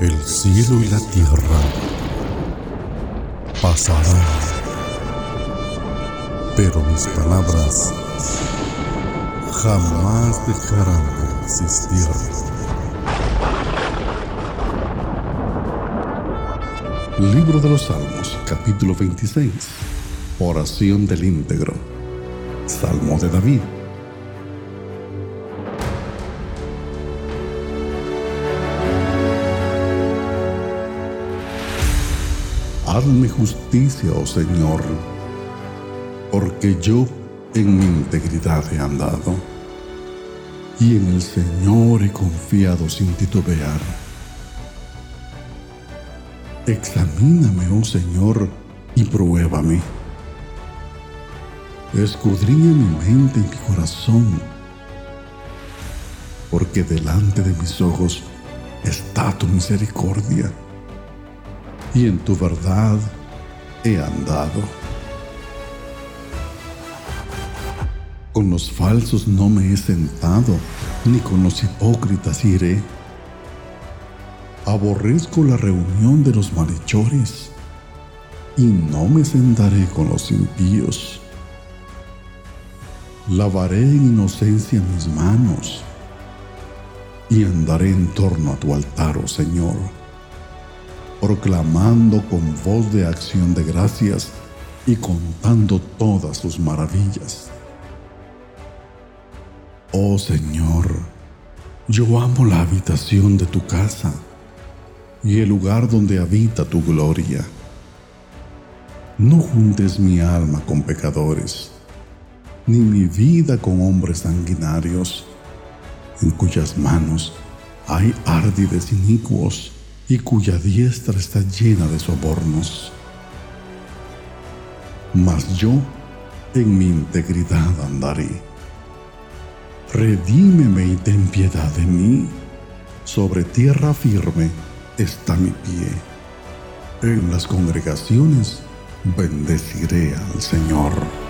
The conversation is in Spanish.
El cielo y la tierra pasarán, pero mis palabras jamás dejarán de existir. Libro de los Salmos, capítulo 26. Oración del íntegro. Salmo de David. Hazme justicia, oh Señor, porque yo en mi integridad he andado, y en el Señor he confiado sin titubear. Examíname, oh Señor, y pruébame. Escudriña mi mente y mi corazón, porque delante de mis ojos está tu misericordia y en tu verdad he andado. Con los falsos no me he sentado, ni con los hipócritas iré. Aborrezco la reunión de los malhechores, y no me sentaré con los impíos. Lavaré en inocencia mis manos, y andaré en torno a tu altar, oh Señor proclamando con voz de acción de gracias y contando todas sus maravillas. Oh Señor, yo amo la habitación de tu casa y el lugar donde habita tu gloria. No juntes mi alma con pecadores, ni mi vida con hombres sanguinarios, en cuyas manos hay árdides inicuos y cuya diestra está llena de sobornos. Mas yo en mi integridad andaré. Redímeme y ten piedad de mí. Sobre tierra firme está mi pie. En las congregaciones bendeciré al Señor.